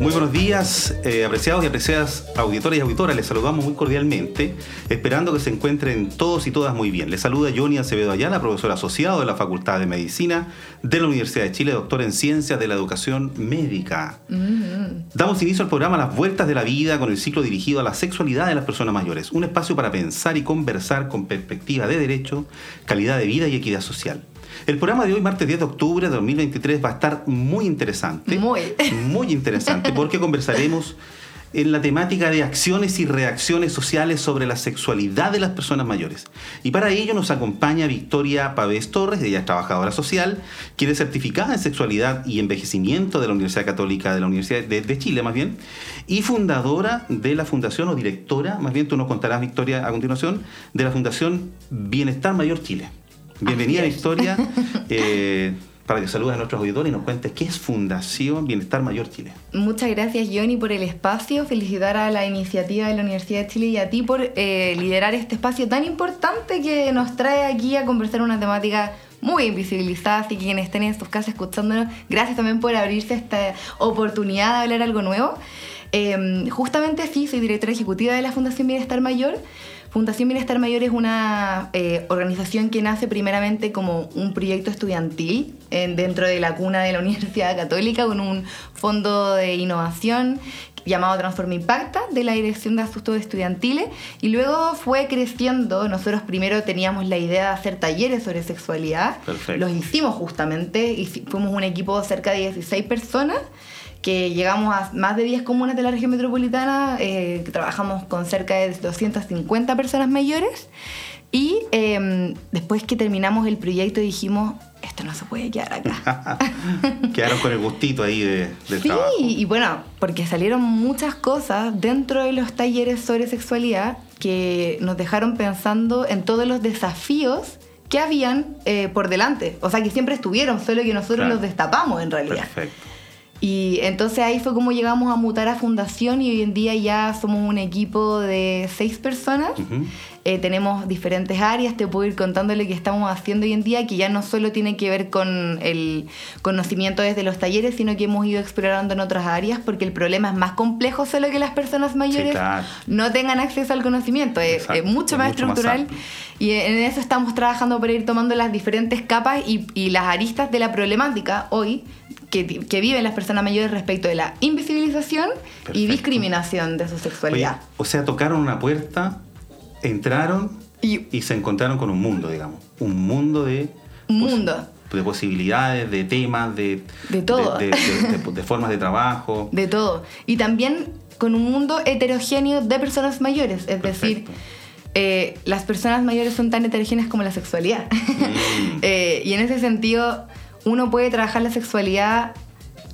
Muy buenos días, eh, apreciados y apreciadas auditores y auditoras. Les saludamos muy cordialmente, esperando que se encuentren todos y todas muy bien. Les saluda Johnny Acevedo Ayala, profesor asociado de la Facultad de Medicina de la Universidad de Chile, doctor en Ciencias de la Educación Médica. Mm-hmm. Damos inicio al programa Las Vueltas de la Vida con el ciclo dirigido a la sexualidad de las personas mayores. Un espacio para pensar y conversar con perspectiva de derecho, calidad de vida y equidad social. El programa de hoy, martes 10 de octubre de 2023, va a estar muy interesante. Muy. Muy interesante porque conversaremos en la temática de acciones y reacciones sociales sobre la sexualidad de las personas mayores. Y para ello nos acompaña Victoria Pavés Torres, ella es trabajadora social, quien es certificada en sexualidad y envejecimiento de la Universidad Católica de la Universidad de, de, Chile, más bien, y fundadora de la fundación o directora, más bien tú nos contarás, Victoria, a continuación, de la Fundación Bienestar Mayor Chile. Bienvenida, Victoria, eh, para que saludes a nuestros auditores y nos cuentes qué es Fundación Bienestar Mayor Chile. Muchas gracias, Johnny, por el espacio. Felicitar a la iniciativa de la Universidad de Chile y a ti por eh, liderar este espacio tan importante que nos trae aquí a conversar una temática muy invisibilizada, así que quienes estén en sus casas escuchándonos, gracias también por abrirse esta oportunidad de hablar algo nuevo. Eh, justamente sí, soy directora ejecutiva de la Fundación Bienestar Mayor. Fundación Bienestar Mayor es una eh, organización que nace primeramente como un proyecto estudiantil dentro de la cuna de la Universidad Católica con un fondo de innovación llamado Transforma Impacta de la Dirección de Asuntos Estudiantiles y luego fue creciendo. Nosotros primero teníamos la idea de hacer talleres sobre sexualidad. Los hicimos justamente y fuimos un equipo de cerca de 16 personas que llegamos a más de 10 comunas de la región metropolitana, eh, trabajamos con cerca de 250 personas mayores y em, después que terminamos el proyecto dijimos, esto no se puede quedar acá. Quedaron con el gustito ahí de, del sí, y bueno, porque salieron muchas cosas dentro de los talleres sobre sexualidad que nos dejaron pensando en todos los desafíos que habían eh, por delante. O sea, que siempre estuvieron, solo que nosotros los destapamos en realidad. Perfecto. Y entonces ahí fue como llegamos a mutar a fundación y hoy en día ya somos un equipo de seis personas. Eh, tenemos diferentes áreas, te puedo ir contando lo que estamos haciendo hoy en día, que ya no solo tiene que ver con el conocimiento desde los talleres, sino que hemos ido explorando en otras áreas, porque el problema es más complejo solo que las personas mayores no tengan acceso al conocimiento, es, mucho más estructural. y en eso estamos trabajando para ir tomando las diferentes capas y, y las aristas de la problemática hoy que, viven las personas mayores respecto de la invisibilización y discriminación de su sexualidad. o sea, tocaron una puerta, entraron y, se encontraron con un mundo, digamos. Un mundo de... Un mundo. De posibilidades, de temas, de... De todo. De, formas de trabajo. De todo. Y también con un mundo heterogéneo de personas mayores. Es decir... Eh, las personas mayores son tan heterogéneas como la sexualidad. Mm. Eh, y en ese sentido, uno puede trabajar la sexualidad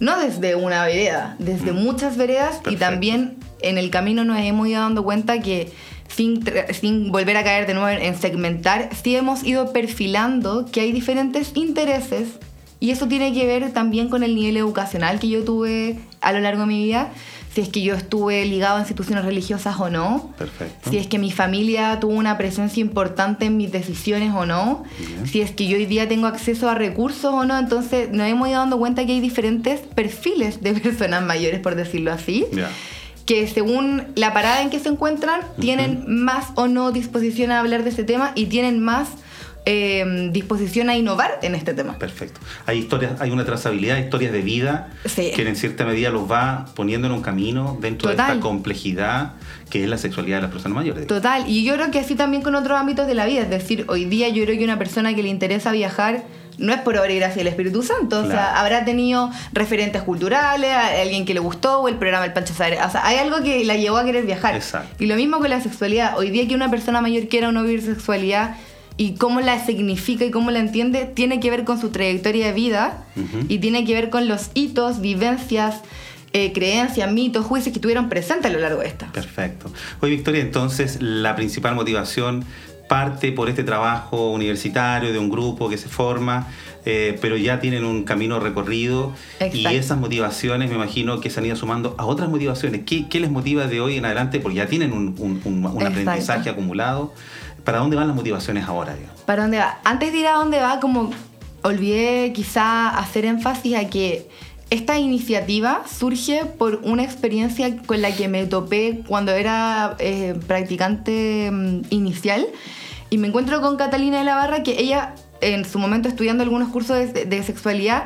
no desde una vereda, desde mm. muchas veredas y también en el camino nos hemos ido dando cuenta que sin, sin volver a caer de nuevo en segmentar, sí hemos ido perfilando que hay diferentes intereses y eso tiene que ver también con el nivel educacional que yo tuve a lo largo de mi vida si es que yo estuve ligado a instituciones religiosas o no, Perfecto. si es que mi familia tuvo una presencia importante en mis decisiones o no, si es que yo hoy día tengo acceso a recursos o no, entonces nos hemos ido dando cuenta que hay diferentes perfiles de personas mayores, por decirlo así. que según la parada en que se encuentran, tienen más o no disposición a hablar de ese tema y tienen más Em, disposición a innovar en este tema. Perfecto. Hay historias, hay una trazabilidad, historias de vida que en cierta medida los va poniendo en un camino dentro de esta complejidad que es la sexualidad de las personas mayores. Total, y yo creo que así también con otros ámbitos de la vida, es decir, hoy día yo creo que una persona que le interesa viajar no es por obra y gracia del Espíritu Santo, o sea, habrá tenido referentes culturales, alguien que le gustó, o el programa El Pancho Sabre. O sea, hay algo que la llevó a querer viajar. Exacto. Y lo mismo con la sexualidad. Hoy día que una persona mayor quiera o no vivir sexualidad, y cómo la significa y cómo la entiende tiene que ver con su trayectoria de vida y tiene que ver con los hitos, vivencias, eh, creencias, mitos, juicios que estuvieron presentes a lo largo de esta. Perfecto. Oye, Victoria, entonces la principal motivación parte por este trabajo universitario de un grupo que se forma, eh, pero ya tienen un camino recorrido y esas motivaciones me imagino que se han ido sumando a otras motivaciones. ¿Qué, les motiva de hoy en adelante? Porque ya tienen un, aprendizaje acumulado. ¿Para dónde van las motivaciones ahora? ¿Para dónde va? Antes de ir a dónde va, como olvidé quizá hacer énfasis a que esta iniciativa surge por una experiencia con la que me topé cuando era eh, practicante mm, inicial y me encuentro con Catalina de la Barra que ella en su momento estudiando algunos cursos de, sexualidad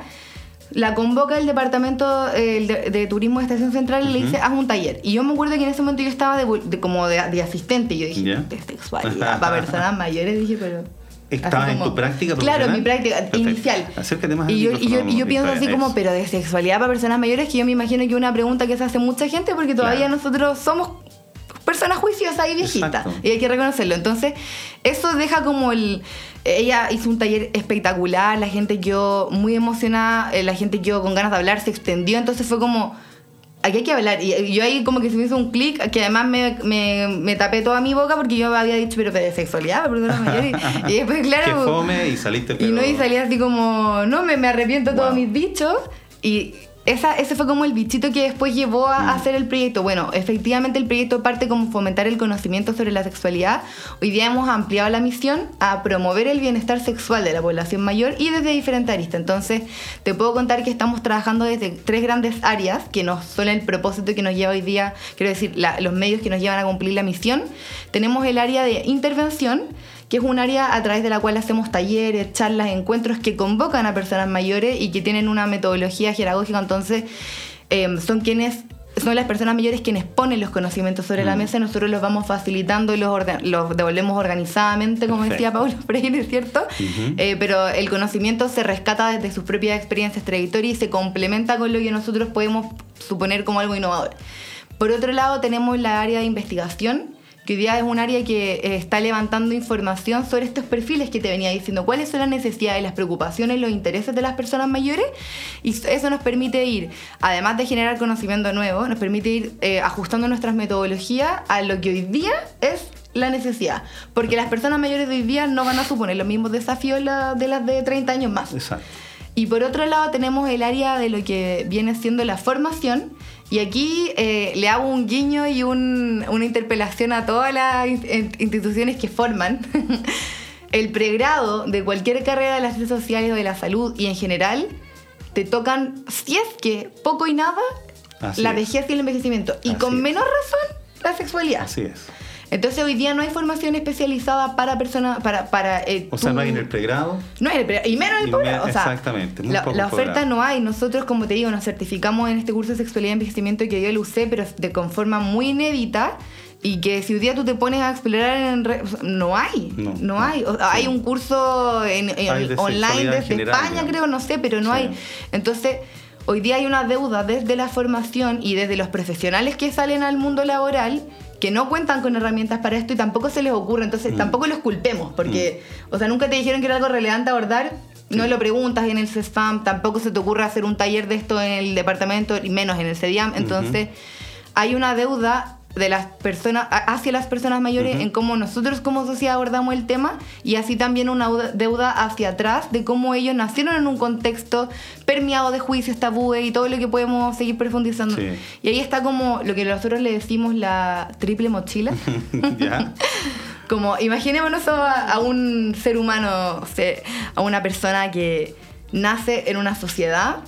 la convoca el departamento de, turismo de Estación Central y le dice, haz un taller. Y yo me acuerdo que en ese momento yo estaba de, como de, asistente. Y yo dije, de sexualidad para personas mayores, dije, pero ¿Estabas en tu práctica Claro, en mi práctica inicial. Acércate más y yo, y yo, y yo pienso así como, pero de sexualidad para personas mayores, que yo me imagino que es una pregunta que se hace mucha gente porque todavía nosotros somos personas juiciosas y viejitas. Y hay que reconocerlo. Entonces, eso deja como el... Ella hizo un taller espectacular, la gente quedó muy emocionada, eh, la gente quedó con ganas de hablar, se extendió, entonces fue como aquí hay que hablar. Y yo ahí como que se me hizo un clic, que además me, me, me, tapé toda mi boca porque yo había dicho, pero de sexualidad, perdón, mayor. Y, y después, claro. Que fome y saliste pero... Y no, y salí así como, no, me, me arrepiento de todos mis dichos. Y esa, ese fue como el bichito que después llevó a, mm. hacer el proyecto. Bueno, efectivamente el proyecto parte como fomentar el conocimiento sobre la sexualidad. Hoy día hemos ampliado la misión a promover el bienestar sexual de la población mayor y desde diferentes aristas. Entonces, te puedo contar que estamos trabajando desde tres grandes áreas que no son el propósito que nos lleva hoy día, quiero decir, los medios que nos llevan a cumplir la misión. Tenemos el área de intervención que es un área a través de la cual hacemos talleres, charlas, encuentros que convocan a personas mayores y que tienen una metodología jeragógica, entonces em, son quienes son las personas mayores quienes ponen los conocimientos sobre la mm. mesa, nosotros los vamos facilitando y los, los devolvemos organizadamente, como decía Pablo Freire, ¿cierto? Eh, pero el conocimiento se rescata desde sus propias experiencias, trayectorias y se complementa con lo que nosotros podemos suponer como algo innovador. Por otro lado, tenemos la área de investigación, que hoy día es un área que eh, está levantando información sobre estos perfiles que te venía diciendo, cuáles son las necesidades, las preocupaciones, los intereses de las personas mayores, y eso nos permite ir, además de generar conocimiento nuevo, nos permite ir eh, ajustando nuestras metodologías a lo que hoy día es la necesidad, porque las personas mayores de hoy día no van a suponer los mismos desafíos de las de 30 años más. Exacto. Y por otro lado tenemos el área de lo que viene siendo la formación, y aquí eh, le hago un guiño y una interpelación a todas las instituciones que forman. el pregrado de cualquier carrera de las ciencias sociales o de la salud y en general te tocan, si es que poco y nada, la vejez y el envejecimiento. Y con menos razón, la sexualidad. Así es. Entonces hoy día no hay formación especializada para personas, para... para eh, o sea, no hay en el pregrado. No hay en el pregrado, y menos en el posgrado. exactamente. la, oferta no hay. Nosotros, como te digo, nos certificamos en este curso de sexualidad y envejecimiento que yo lo usé, pero de con forma muy inédita. Y que si un día tú te pones a explorar en no hay, no, hay. hay un curso en, online desde España, creo, no sé, pero no hay. Entonces, hoy día hay una deuda desde la formación y desde los profesionales que salen al mundo laboral que no cuentan con herramientas para esto y tampoco se les ocurre, entonces mm. tampoco los culpemos, porque, mm. o sea, nunca te dijeron que era algo relevante abordar, no lo preguntas en el CESFAM, tampoco se te ocurre hacer un taller de esto en el departamento, y menos en el CEDIAM, entonces hay una deuda de las personas hacia las personas mayores en cómo nosotros como sociedad abordamos el tema y así también una deuda hacia atrás de cómo ellos nacieron en un contexto permeado de juicios, tabúes y todo lo que podemos seguir profundizando. Y ahí está como lo que nosotros le decimos la triple mochila. como imaginémonos a, un ser humano, a una persona que nace en una sociedad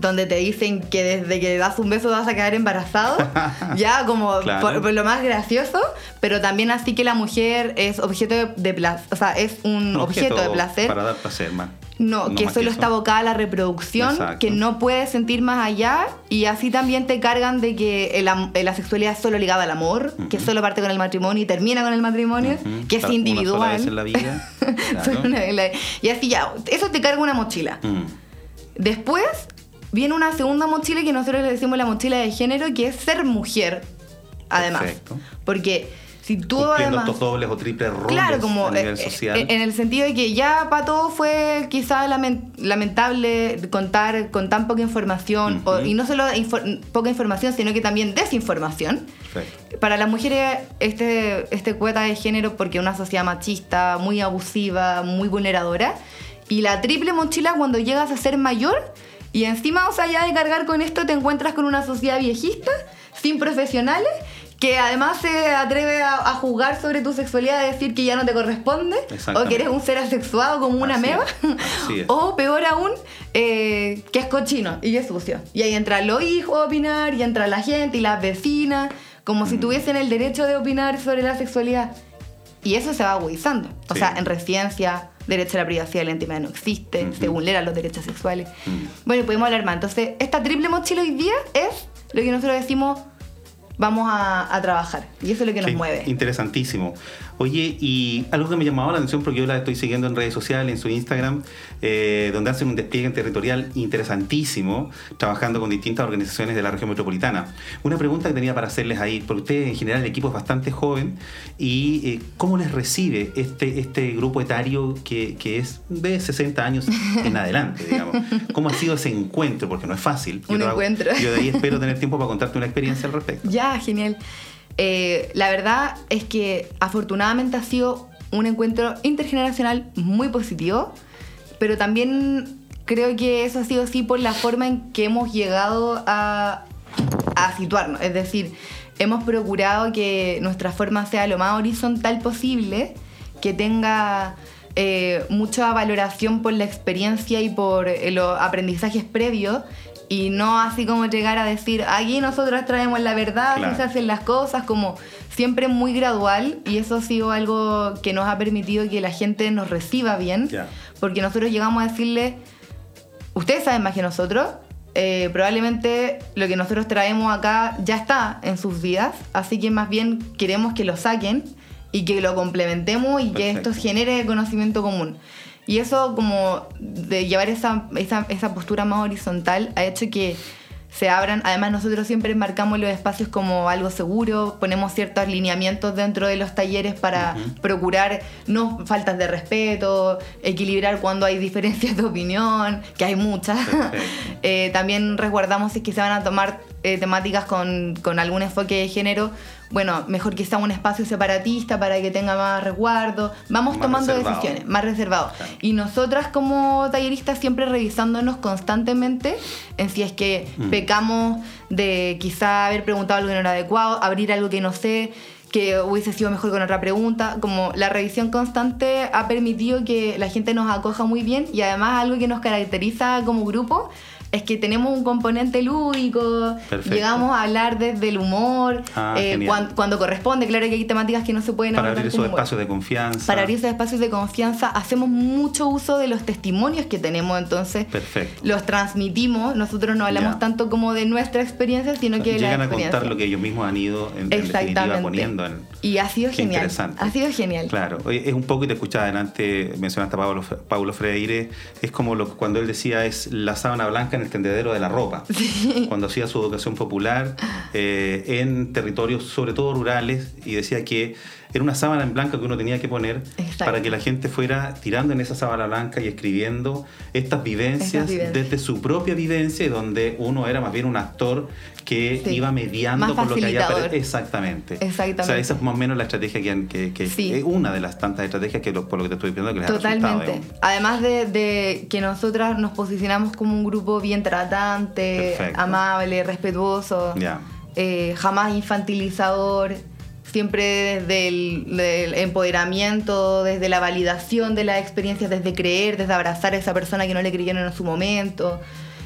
donde te dicen que desde que das un beso vas a quedar embarazado, ya como por, lo más gracioso, pero también así que la mujer es objeto de, placer, o sea, es un objeto, de placer. Para dar placer, más. No, que solo está abocada a la reproducción, que no puede sentir más allá, y así también te cargan de que la sexualidad es solo ligada al amor, que solo parte con el matrimonio y termina con el matrimonio, que es individual. en la vida. y así ya, eso te carga una mochila. Mm. Después viene una segunda mochila que nosotros le decimos la mochila de género, que es ser mujer, además. Porque si tú Cumpliendo además... estos dobles o triples roles Claro, como a nivel eh, social. eh, en el sentido de que ya para todos fue quizá lamen- lamentable contar con tan poca información, o- Ujú. y no solo infor- poca información, sino que también desinformación. Perfecto. Para las mujeres, este, este cuota de género, porque una sociedad machista, muy abusiva, muy vulneradora, y la triple mochila cuando llegas a ser mayor, y encima, o sea, ya de cargar con esto, te encuentras con una sociedad viejista, sin profesionales, que además se atreve a, a jugar sobre tu sexualidad, a decir que ya no te corresponde, o que eres un ser asexuado como una Así meba, es, es. o peor aún, eh, que es cochino y es sucio. Y ahí entran los hijos a opinar, y entra la gente y las vecinas, como si Mm. tuviesen el derecho de opinar sobre la sexualidad. Y eso se va agudizando. O Sí. sea, en residencia, derecho a la privacidad de la intimidad no existe, Ujú. se vulneran los derechos sexuales. Mm. Bueno, y podemos hablar más. Entonces, esta triple mochila hoy día es lo que nosotros decimos vamos a, a trabajar. Y eso es lo que nos mueve. Interesantísimo. Oye, y algo que me llamaba la atención, porque yo la estoy siguiendo en redes sociales, en su Instagram, eh, donde hacen un despliegue territorial interesantísimo, trabajando con distintas organizaciones de la región metropolitana. Una pregunta que tenía para hacerles ahí, porque ustedes en general el equipo es bastante joven, y eh, ¿cómo les recibe este, este grupo etario que, que es de 60 años en adelante, digamos? ¿Cómo ha sido ese encuentro? Porque no es fácil. Un hago- encuentro. Yo de ahí espero tener tiempo para contarte una experiencia al respecto. Ya, genial. Eh, la verdad es que afortunadamente ha sido un encuentro intergeneracional muy positivo, pero también creo que eso ha sido así por la forma en que hemos llegado a, a situarnos. Es decir, hemos procurado que nuestra forma sea lo más horizontal posible, que tenga eh, mucha valoración por la experiencia y por eh, los aprendizajes previos y no así como llegar a decir, aquí nosotros traemos la verdad, así Claro. se hacen las cosas, como siempre muy gradual y eso ha sido algo que nos ha permitido que la gente nos reciba bien, porque nosotros llegamos a decirle, ustedes saben más que nosotros, eh, probablemente lo que nosotros traemos acá ya está en sus vidas, así que más bien queremos que lo saquen y que lo complementemos y que esto genere conocimiento común. Y eso como de llevar esa, esa, esa postura más horizontal ha hecho que se abran, además nosotros siempre marcamos los espacios como algo seguro, ponemos ciertos lineamientos dentro de los talleres para procurar no faltas de respeto, equilibrar cuando hay diferencias de opinión, que hay muchas. Eh, también resguardamos si es que se van a tomar eh, temáticas con, con algún enfoque de género. Bueno, mejor que sea un espacio separatista para que tenga más resguardo. Vamos Más tomando reservado. decisiones, más reservados. Claro. Y nosotras como talleristas siempre revisándonos constantemente en si es que Mm. pecamos de quizá haber preguntado algo que no era adecuado, abrir algo que no sé, que hubiese sido mejor con otra pregunta. Como la revisión constante ha permitido que la gente nos acoja muy bien y además algo que nos caracteriza como grupo es que tenemos un componente lúdico, Perfecto. llegamos a hablar desde el humor, Ah, eh, cuando corresponde, claro que hay temáticas que no se pueden Para abrir esos espacios de confianza. Para abrir esos espacios de confianza hacemos mucho uso de los testimonios que tenemos, entonces Perfecto. los transmitimos. Nosotros no hablamos Ya. tanto como de nuestra experiencia, sino que de la Llegan a experiencia. contar lo que ellos mismos han ido en, en Exactamente. poniendo en, Y ha sido genial. Ha sido genial. Claro, es un poco, y te escuchaba adelante, mencionaste a Pablo, Paulo Freire, es como lo, cuando él decía es la sábana blanca en el tendedero de la ropa. Cuando hacía su educación popular eh, en territorios, sobre todo rurales, y decía que era una sábana en blanca que uno tenía que poner Exacto. para que la gente fuera tirando en esa sábana blanca y escribiendo estas vivencias, desde su propia vivencia, y donde uno era más bien un actor que Sí. iba mediando Más con lo que había Exactamente. Exactamente. O sea, esa es más o menos la estrategia que, que, que Sí. es una de las tantas estrategias que por lo que te estoy pidiendo que les ha Totalmente. digamos. Además de, de que nosotras nos posicionamos como un grupo bien tratante, Perfecto. amable, respetuoso, eh, jamás infantilizador, siempre desde el del empoderamiento, desde la validación de las experiencias, desde creer, desde abrazar a esa persona que no le creyeron en su momento.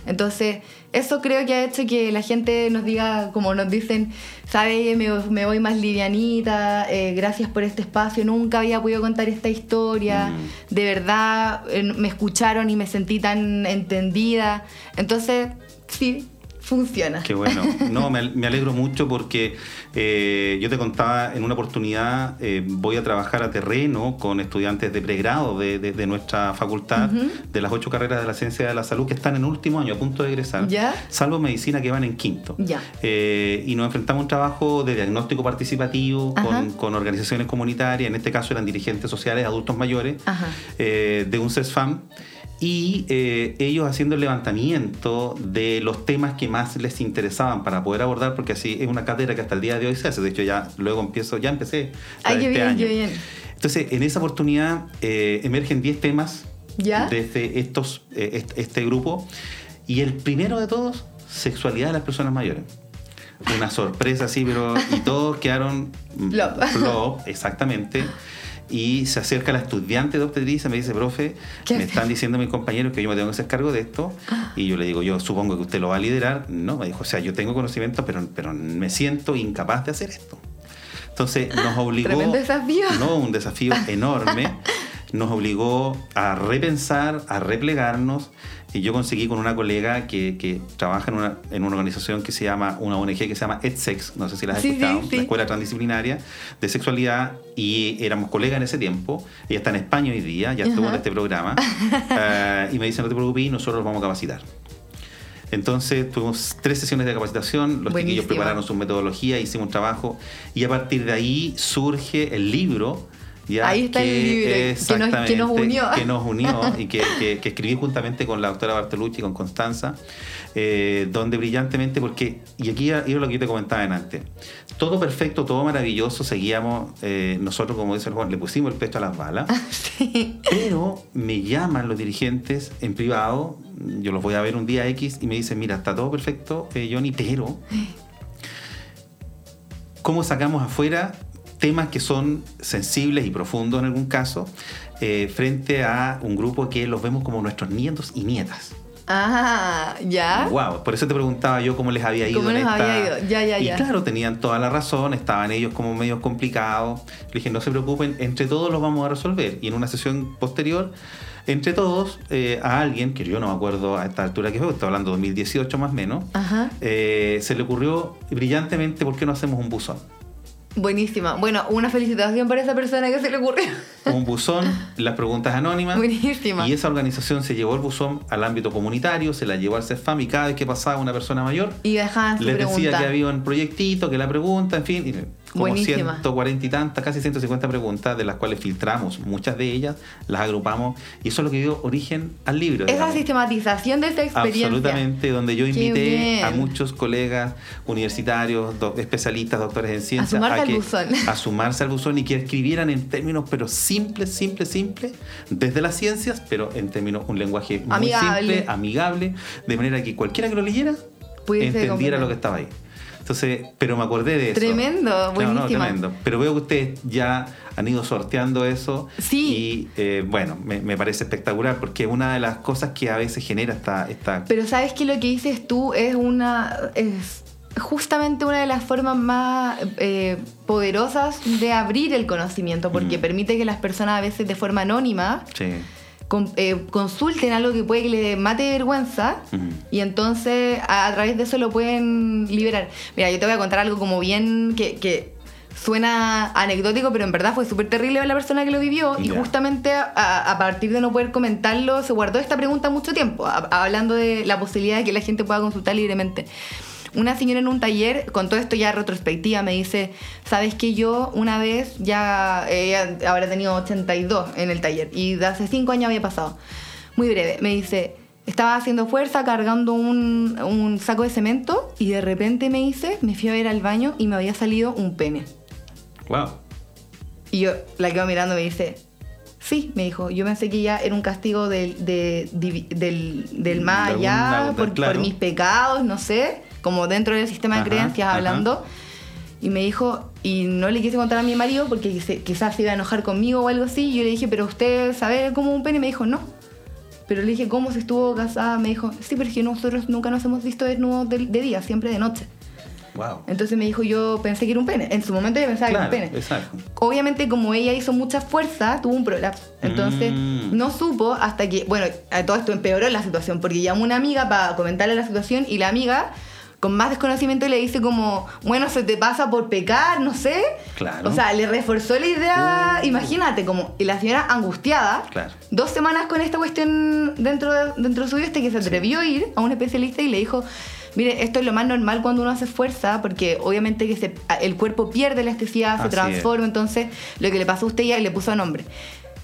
Entonces, eso creo que ha hecho que la gente nos diga, como nos dicen, sabe, me, me voy más livianita, eh, gracias por este espacio, nunca había podido contar esta historia, Mm. de verdad eh, me escucharon y me sentí tan entendida. Entonces, sí, funciona. Qué bueno. No, me, alegro mucho porque eh, yo te contaba en una oportunidad, eh, voy a trabajar a terreno con estudiantes de pregrado de, de- de nuestra facultad, de las ocho carreras de la ciencia de la salud que están en último año, a punto de egresar, ¿Ya? salvo medicina que van en quinto. Ya. Eh, y nos enfrentamos a un trabajo de diagnóstico participativo con, con organizaciones comunitarias, en este caso eran dirigentes sociales, adultos mayores, de un CESFAM y eh, ellos haciendo el levantamiento de los temas que más les interesaban para poder abordar, porque así es una cátedra que hasta el día de hoy se hace. De hecho, ya luego empiezo, ya empecé Ay, qué este bien, año. qué bien. Entonces, en esa oportunidad eh, emergen 10 temas ¿Ya? desde estos, eh, est- este grupo. Y el primero de todos, sexualidad de las personas mayores. Una sorpresa así, pero y todos quedaron plop, exactamente. Y se acerca la estudiante de obstetricia y me dice, profe, ¿Qué me hace? están diciendo mis compañeros que yo me tengo que hacer cargo de esto. Y yo le digo, yo supongo que usted lo va a liderar. No, me dijo, o sea, yo tengo conocimiento, pero, pero me siento incapaz de hacer esto. Entonces nos obligó... Tremendo desafío. No, un desafío enorme. Nos obligó a repensar, a replegarnos. Y yo conseguí con una colega que, que trabaja en una, en una organización que se llama, una ONG que se llama EdSex, no sé si la has Sí, sí, escuchado, sí. la Escuela Transdisciplinaria de Sexualidad, y éramos colegas en ese tiempo. Ella está en España hoy día, ya estuvo en este programa. eh, y me dice, no te preocupes, nosotros los vamos a capacitar. Entonces tuvimos tres sesiones de capacitación, los Buenísimo. chiquillos prepararon su metodología, hicimos un trabajo y a partir de ahí surge el libro. Ya, Ahí está el libro, que nos- que unió. que nos unió y que, que- que escribí juntamente con la doctora Bartolucci y con Constanza, eh, donde brillantemente, porque, y aquí era lo que yo te comentaba antes, todo perfecto, todo maravilloso, seguíamos, eh, nosotros como dice el Juan, le pusimos el pecho a las balas, Sí. pero me llaman los dirigentes en privado, yo los voy a ver un día X y me dicen, mira, está todo perfecto, eh, Johnny, pero ¿cómo sacamos afuera temas que son sensibles y profundos en algún caso eh, frente a un grupo que los vemos como nuestros nietos y nietas? Ah, ya. Wow, por eso te preguntaba yo cómo les había ido. ¿Cómo en les esta- había ido? Ya, ya, y ya. claro, tenían toda la razón, estaban ellos como medios complicados. Le dije, no se preocupen, entre todos los vamos a resolver. Y en una sesión posterior, entre todos, eh, a alguien, que yo no me acuerdo a esta altura que fue, estoy hablando de 2018 más o menos, Ajá. eh, se le ocurrió brillantemente, ¿por qué no hacemos un buzón? Buenísima. Bueno, una felicitación para esa persona que se le ocurrió. Un buzón, las preguntas anónimas. Buenísima. Y esa organización se llevó el buzón al ámbito comunitario, se la llevó al CEFAM y cada vez que pasaba una persona mayor, Y dejaban su les pregunta. decía que había un proyectito, que la pregunta, en fin, y como Buenísima. 140 y tantas, casi 150 preguntas, de las cuales filtramos muchas de ellas, las agrupamos, y eso es lo que dio origen al libro. Esa digamos. sistematización de esta experiencia. Absolutamente, donde yo invité a muchos colegas universitarios, do- especialistas, doctores en ciencias, sumarse al que, buzón. a sumarse al buzón y que escribieran en términos pero simples, simples, simples, desde las ciencias, pero en términos un lenguaje muy Amigable. simple, amigable, de manera que cualquiera que lo leyera entendiera comprender. lo que estaba ahí. Entonces, pero me acordé de eso. Tremendo, No, no, tremendo. Pero veo que ustedes ya han ido sorteando eso. Sí. Y eh, bueno, me, me parece espectacular porque es una de las cosas que a veces genera esta, esta Pero sabes que lo que dices tú es una. es justamente una de las formas más eh, poderosas de abrir el conocimiento, porque Mm. permite que las personas a veces de forma anónima Sí. Con- eh, consulten algo que puede que le mate de vergüenza y entonces a, a través de eso lo pueden liberar. Mira, yo te voy a contar algo como bien que, que suena anecdótico, pero en verdad fue súper terrible la persona que lo vivió y justamente a, a partir de no poder comentarlo se guardó esta pregunta mucho tiempo, a- hablando de la posibilidad de que la gente pueda consultar libremente. Una señora en un taller, con todo esto ya retrospectiva, me dice, ¿sabes que yo una vez ya, ella habrá tenido 82 en el taller y de hace 5 años había pasado? Muy breve, me dice, estaba haciendo fuerza cargando un, un saco de cemento y de repente me dice, me fui a ver al baño y me había salido un pene. Wow. Y yo la quedo mirando y me dice, sí, me dijo, yo pensé que ya era un castigo del, de- del, del más allá, por, claro. por mis pecados, no sé, como dentro del sistema Ajá, de creencias ajá. hablando. Y me dijo, y no le quise contar a mi marido porque quizás se iba a enojar conmigo o algo así. Y yo le dije, pero usted sabe cómo un pene. Y me dijo, no. Pero le dije, ¿cómo se estuvo casada? Me dijo, sí, pero es que nosotros nunca nos hemos visto desnudos de, de día, siempre de noche. Wow. Entonces me dijo, yo pensé que era un pene. En su momento yo pensaba Claro, que era un pene exacto. obviamente como ella hizo mucha fuerza, tuvo un prolapso. Entonces Mm. no supo hasta que, bueno, a todo esto empeoró la situación, porque llamó una amiga para comentarle la situación y la amiga con más desconocimiento le dice como, bueno, se te pasa por pecar, no sé. Claro. O sea, le reforzó la idea, Uh. imagínate, como, y la señora angustiada, Claro. dos semanas con esta cuestión dentro, de, dentro suyo, este que se atrevió a ir a un especialista y le dijo, mire, esto es lo más normal cuando uno hace fuerza, porque obviamente que se- el cuerpo pierde elasticidad, se Así transforma, entonces lo que le pasó a usted ya le puso nombre.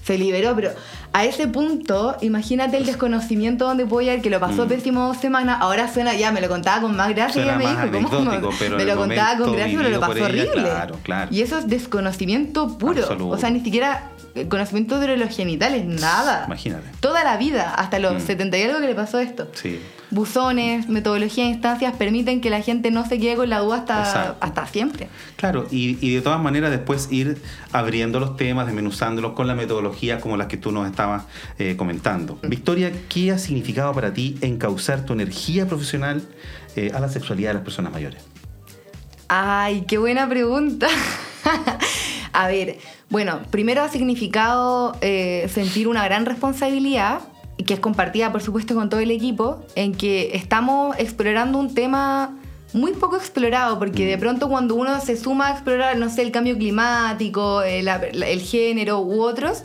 Se liberó, pero a ese punto, imagínate el desconocimiento donde puede llegar, que lo pasó Mm. pésimo dos semanas, ahora suena ya, me lo contaba con más gracia, Suena me dijo, ¿cómo pero me lo contaba con gracia, pero lo pasó ella, horrible. claro, claro. Y eso es desconocimiento puro, Absoluto. o sea, ni siquiera eh, conocimiento de los genitales, nada. Imagínate. Toda la vida, hasta los Mm. 70 y algo que le pasó esto. Sí. Buzones, metodología de instancias permiten que la gente no se quede con la duda hasta, Exacto. hasta siempre. Claro, y, y de todas maneras después ir abriendo los temas, desmenuzándolos con la metodología como las que tú nos estabas eh, comentando. Victoria, ¿qué ha significado para ti encauzar tu energía profesional eh, a la sexualidad de las personas mayores? Ay, qué buena pregunta. A ver, bueno, primero ha significado eh, sentir una gran responsabilidad, que es compartida por supuesto con todo el equipo, en que estamos explorando un tema muy poco explorado, porque de pronto cuando uno se suma a explorar, no sé, el cambio climático, el, el género u otros,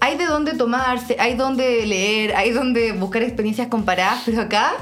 hay de dónde tomarse, hay dónde leer, hay dónde buscar experiencias comparadas, pero acá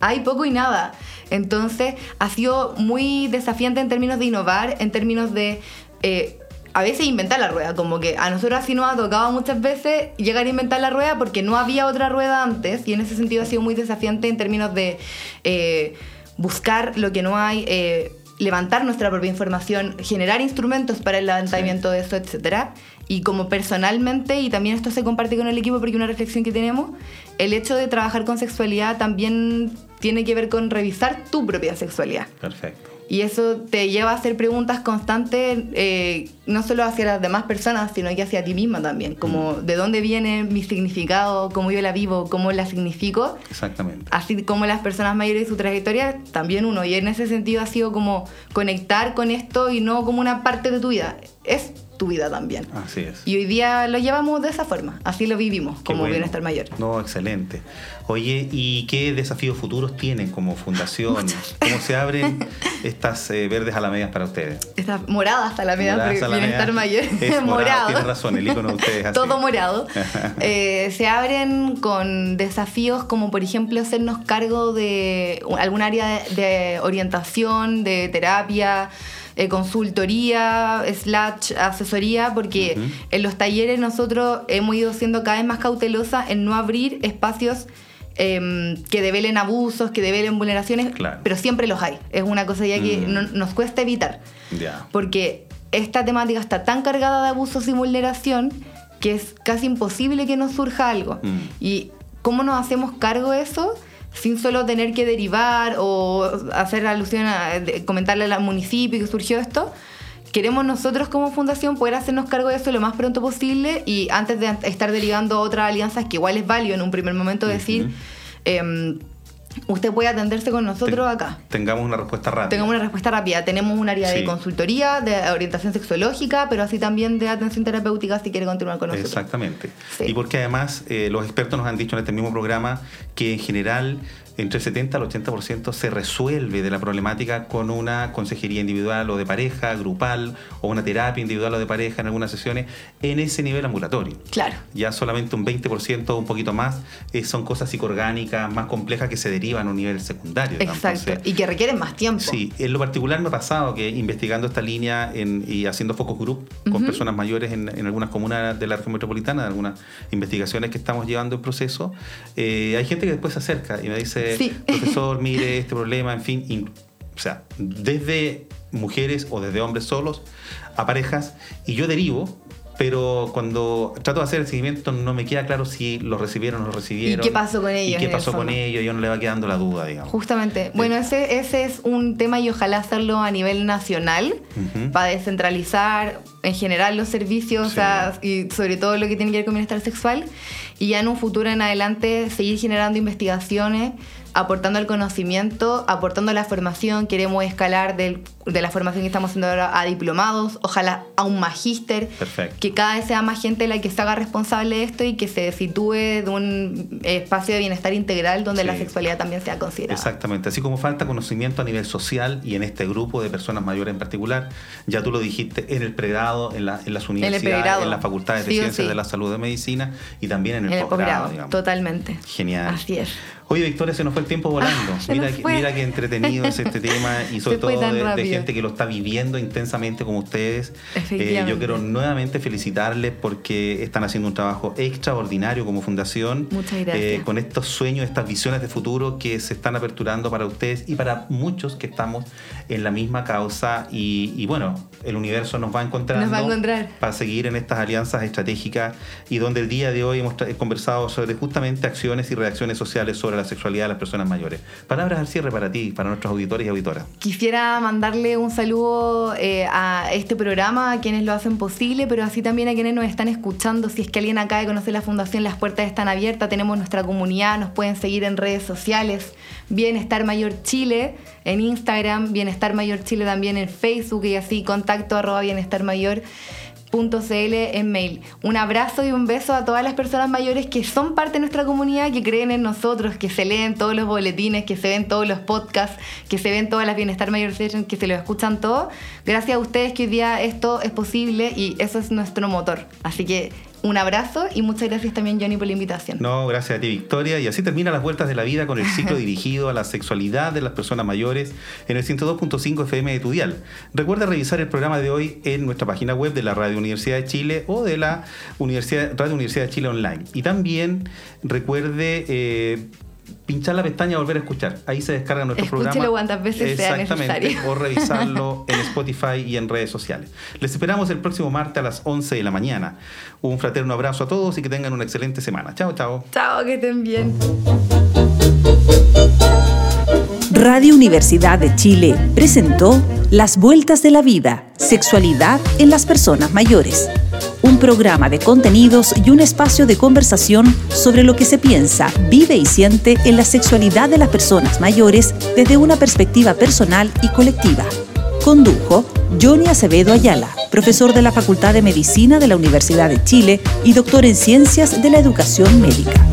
hay poco y nada. Entonces ha sido muy desafiante en términos de innovar, en términos de eh, a veces inventar la rueda, como que a nosotros así nos ha tocado muchas veces llegar a inventar la rueda porque no había otra rueda antes y en ese sentido ha sido muy desafiante en términos de eh, buscar lo que no hay. eh, levantar nuestra propia información, generar instrumentos para el levantamiento de eso, etcétera. Y como personalmente, y también esto se comparte con el equipo porque una reflexión que tenemos, el hecho de trabajar con sexualidad también tiene que ver con revisar tu propia sexualidad. Perfecto. Y eso te lleva a hacer preguntas constantes, eh, no solo hacia las demás personas, sino que hacia ti misma también. Como de dónde viene mi significado, cómo yo la vivo, cómo la significo. Exactamente. Así como las personas mayores y su trayectoria, también uno. Y en ese sentido ha sido como conectar con esto y no como una parte de tu vida. Es tu vida también. Así es. Y hoy día lo llevamos de esa forma, así lo vivimos, Qué como bueno. bienestar mayor. No, excelente. Oye, ¿y qué desafíos futuros tienen como fundación? ¿Cómo se abren estas eh, verdes alamedas para ustedes? Está morada hasta la media, Moradas porque alamedas. bienestar mayor. Es morado, morado. tienes razón, el icono de ustedes así. Todo morado. Eh, se abren con desafíos como, por ejemplo, hacernos cargo de algún área de orientación, de terapia, eh, consultoría, slash asesoría, porque en los talleres nosotros hemos ido siendo cada vez más cautelosas en no abrir espacios em, que develen abusos, que develen vulneraciones, Claro. pero siempre los hay. Es una cosa ya que Mm. no- nos cuesta evitar porque esta temática está tan cargada de abusos y vulneración que es casi imposible que nos surja algo. Mm. ¿Y cómo nos hacemos cargo de eso? Sin solo tener que derivar o hacer alusión a de- comentarle al municipio que surgió esto. Queremos nosotros como fundación poder hacernos cargo de eso lo más pronto posible y antes de estar derivando a otras alianzas que igual es válido en un primer momento decir, usted puede atenderse con nosotros Ten- acá. Tengamos una respuesta rápida. Tengamos una respuesta rápida. Tenemos un área de consultoría, de orientación sexológica, pero así también de atención terapéutica si quiere continuar con nosotros. Exactamente. Sí. Y porque además eh, los expertos nos han dicho en este mismo programa que en general entre el 70 al 80% se resuelve de la problemática con una consejería individual o de pareja, grupal, o una terapia individual o de pareja en algunas sesiones, en ese nivel ambulatorio. Claro. Ya solamente un 20% o un poquito más eh, son cosas psicoorgánicas más complejas que se derivan a un nivel secundario. Exacto. Entonces, y que requieren más tiempo. Sí, en lo particular me ha pasado que investigando esta línea en- y haciendo focus group con personas mayores en, en algunas comunas de la región metropolitana, de algunas investigaciones que estamos llevando en proceso, eh, hay gente que después se acerca y me dice, Sí. profesor, mire este problema, en fin, y- o sea, desde mujeres o desde hombres solos a parejas, y yo derivo. Pero cuando trato de hacer el seguimiento no me queda claro si lo recibieron o no lo recibieron. qué pasó con ellos, Y qué el pasó con ellos, y a uno le va quedando la duda, digamos. Justamente. Bueno, ese, ese es un tema y ojalá hacerlo a nivel nacional para descentralizar en general los servicios o Sí. sea, y sobre todo lo que tiene que ver con bienestar sexual y ya en un futuro en adelante seguir generando investigaciones aportando el conocimiento, aportando la formación. Queremos escalar del, de la formación que estamos haciendo ahora a diplomados, ojalá a un magíster. Perfecto. Que cada vez sea más gente la que se haga responsable de esto y que se sitúe de un espacio de bienestar integral donde la Sí. sexualidad también sea considerada. Exactamente, así como falta conocimiento a nivel social y en este grupo de personas mayores en particular, ya tú lo dijiste, en el pregrado, en, la- en las universidades, en las facultades de Sí ciencias sí. de la salud de medicina y también en el, En el posgrado, totalmente. Genial. Así es. Oye, Victoria, se nos fue el tiempo volando. Ah, mira, que- qué entretenido es este tema y sobre todo de, gente que lo está viviendo intensamente como ustedes. Eh, yo quiero nuevamente felicitarles porque están haciendo un trabajo extraordinario como fundación. Muchas gracias. eh, con estos sueños, estas visiones de futuro que se están aperturando para ustedes y para muchos que estamos en la misma causa. Y, y bueno, el universo nos va encontrando Nos va a encontrar. para seguir en estas alianzas estratégicas y donde el día de hoy hemos conversado sobre justamente acciones y reacciones sociales sobre la sexualidad de las personas mayores. Palabras al cierre para ti, para nuestros auditores y auditoras. Quisiera mandarle un saludo eh, a este programa, a quienes lo hacen posible, pero así también a quienes nos están escuchando. Si es que alguien acaba de conocer la fundación, las puertas están abiertas, tenemos nuestra comunidad, nos pueden seguir en redes sociales, Bienestar Mayor Chile en Instagram, Bienestar Mayor Chile también en Facebook y así contacto arroba bienestar mayor .cl en mail. Un abrazo y un beso a todas las personas mayores que son parte de nuestra comunidad, que creen en nosotros, que se leen todos los boletines, que se ven todos los podcasts, que se ven todas las Bienestar Mayor Sessions, que se lo escuchan todo. Gracias a ustedes que hoy día esto es posible y eso es nuestro motor. Así que un abrazo y muchas gracias también Johnny por la invitación. No, gracias a ti, Victoria. Y así termina las vueltas de la vida con el ciclo dirigido a la sexualidad de las personas mayores en el 102.5 FM de Tudial. Recuerda revisar el programa de hoy en nuestra página web de la Radio Universidad de Chile o de la Universidad, Radio Universidad de Chile Online. Y también recuerde eh, pinchar la pestaña volver a escuchar. Ahí se descarga nuestro Escúchelo programa. cuantas veces sea Exactamente, necesario. O revisarlo en Spotify y en redes sociales. Les esperamos el próximo martes a las 11 de la mañana. Un fraterno abrazo a todos y que tengan una excelente semana. Chao, chao. Chao, que estén bien. Radio Universidad de Chile presentó Las Vueltas de la Vida, Sexualidad en las Personas Mayores. Un programa de contenidos y un espacio de conversación sobre lo que se piensa, vive y siente en la sexualidad de las personas mayores desde una perspectiva personal y colectiva. Condujo Johnny Acevedo Ayala, profesor de la Facultad de Medicina de la Universidad de Chile y doctor en Ciencias de la Educación Médica.